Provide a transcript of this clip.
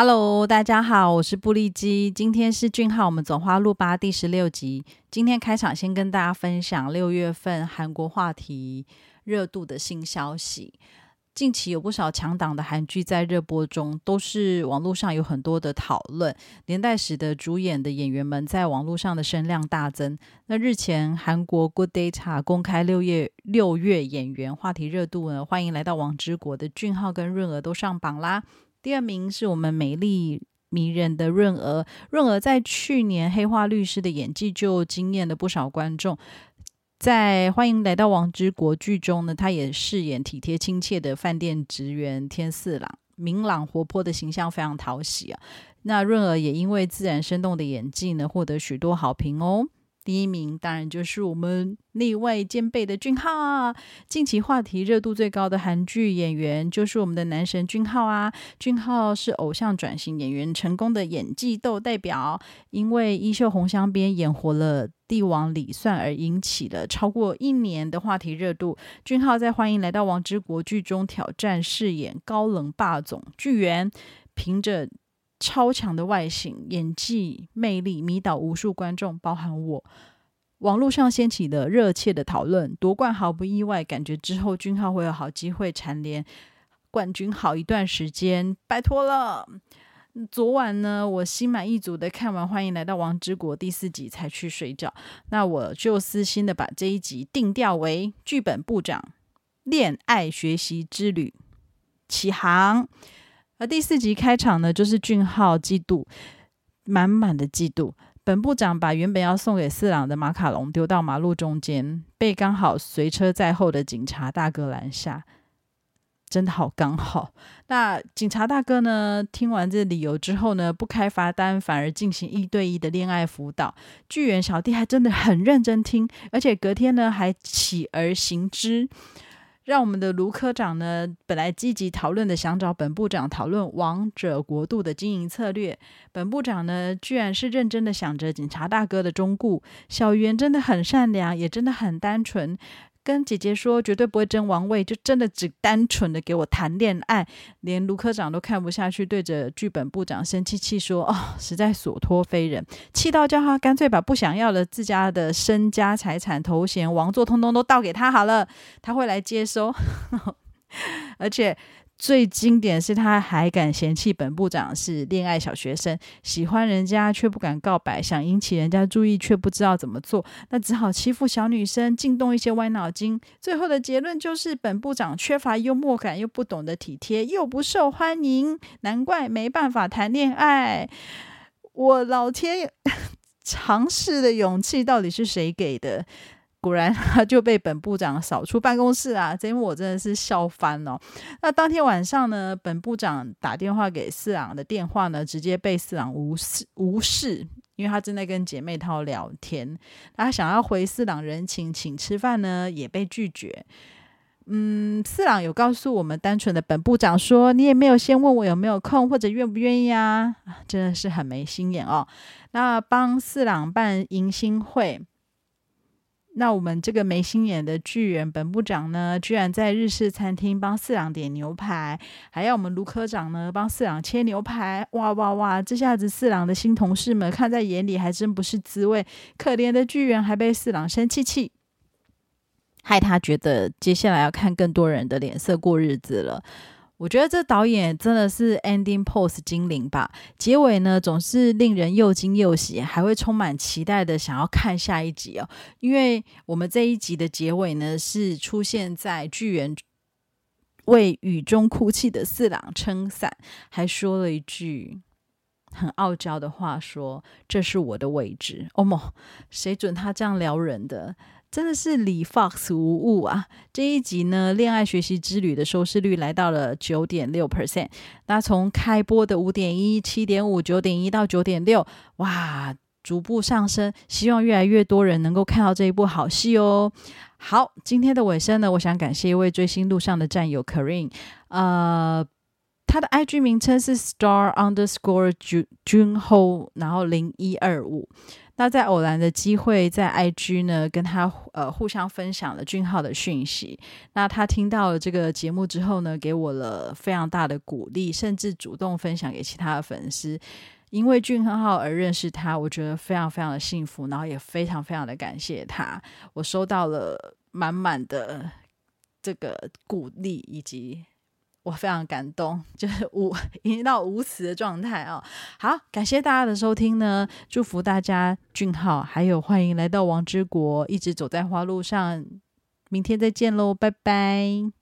Hello，大家好，我是布利基。今天是俊浩，我们走花路吧第十六集。今天开场先跟大家分享六月份韩国话题热度的新消息。近期有不少强档的韩剧在热播中，都是网络上有很多的讨论，连带使得主演的演员们在网络上的声量大增。那日前韩国 Good Data 公开六月六月演员话题热度呢，欢迎来到王之国的俊浩跟润儿都上榜啦。第二名是我们美丽迷人的润儿，润儿在去年黑化律师的演技就惊艳了不少观众。在欢迎来到王之国剧中呢，他也饰演体贴亲切的饭店职员天四郎，明朗活泼的形象非常讨喜啊。那润儿也因为自然生动的演技呢，获得许多好评哦。第一名当然就是我们内外兼备的俊浩啊，近期话题热度最高的韩剧演员就是我们的男神俊浩啊。俊浩是偶像转型演员成功的演技斗代表，因为《衣袖红镶边》演活了帝王李算而引起了超过一年的话题热度。俊浩在《欢迎来到王之国》剧中挑战饰演高冷霸总剧员，凭着。超强的外形、演技魅力迷倒无数观众，包含我。网络上掀起的热切的讨论，夺冠毫不意外，感觉之后君浩会有好机会蝉联冠军好一段时间，拜托了。昨晚呢，我心满意足的看完《欢迎来到王之国》第四集才去睡觉，那我就私心的把这一集定调为剧本部长恋爱学习之旅起航。而第四集开场呢，就是俊浩嫉妒，满满的嫉妒。本部长把原本要送给四郎的马卡龙丢到马路中间，被刚好随车在后的警察大哥拦下，真的好刚好。那警察大哥呢，听完这理由之后呢，不开罚单，反而进行一对一的恋爱辅导。剧员小弟还真的很认真听，而且隔天呢，还起而行之。让我们的卢科长呢，本来积极讨论的，想找本部长讨论王者国度的经营策略。本部长呢，居然是认真的想着警察大哥的忠固。小圆真的很善良，也真的很单纯。跟姐姐说绝对不会争王位，就真的只单纯的给我谈恋爱，连卢科长都看不下去，对着剧本部长生气气说：“哦，实在所托非人，气到叫他干脆把不想要的自家的身家财产、头衔、王座通通都倒给他好了，他会来接收，而且。”最经典是他还敢嫌弃本部长是恋爱小学生，喜欢人家却不敢告白，想引起人家注意却不知道怎么做，那只好欺负小女生，惊动一些歪脑筋。最后的结论就是本部长缺乏幽默感，又不懂得体贴，又不受欢迎，难怪没办法谈恋爱。我老天，尝试的勇气到底是谁给的？果然，他就被本部长扫出办公室啊！这一幕我真的是笑翻了。那当天晚上呢，本部长打电话给四郎的电话呢，直接被四郎无视无视，因为他正在跟姐妹淘聊天。他想要回四郎人情，请吃饭呢，也被拒绝。嗯，四郎有告诉我们，单纯的本部长说：“你也没有先问我有没有空，或者愿不愿意啊？”真的是很没心眼哦。那帮四郎办迎新会。那我们这个没心眼的剧员本部长呢，居然在日式餐厅帮四郎点牛排，还要我们卢科长呢帮四郎切牛排。哇哇哇！这下子四郎的新同事们看在眼里，还真不是滋味。可怜的剧员还被四郎生气气，害他觉得接下来要看更多人的脸色过日子了。我觉得这导演真的是 ending pose 精灵吧，结尾呢总是令人又惊又喜，还会充满期待的想要看下一集哦。因为我们这一集的结尾呢是出现在巨猿为雨中哭泣的四郎撑伞，还说了一句很傲娇的话，说这是我的位置。哦莫，谁准他这样撩人的？真的是李 Fox 无误啊！这一集呢，《恋爱学习之旅》的收视率来到了九点六 percent。那从开播的五点一、七点五、九点一到九点六，哇，逐步上升。希望越来越多人能够看到这一部好戏哦。好，今天的尾声呢，我想感谢一位追星路上的战友 Karin，呃，他的 IG 名称是 Star Underscore Jun Junho，然后零一二五。那在偶然的机会，在 IG 呢跟他呃互相分享了俊浩的讯息。那他听到了这个节目之后呢，给我了非常大的鼓励，甚至主动分享给其他的粉丝。因为俊浩而认识他，我觉得非常非常的幸福，然后也非常非常的感谢他。我收到了满满的这个鼓励以及。我非常感动，就是无已经到无词的状态啊！好，感谢大家的收听呢，祝福大家俊浩，还有欢迎来到王之国，一直走在花路上，明天再见喽，拜拜。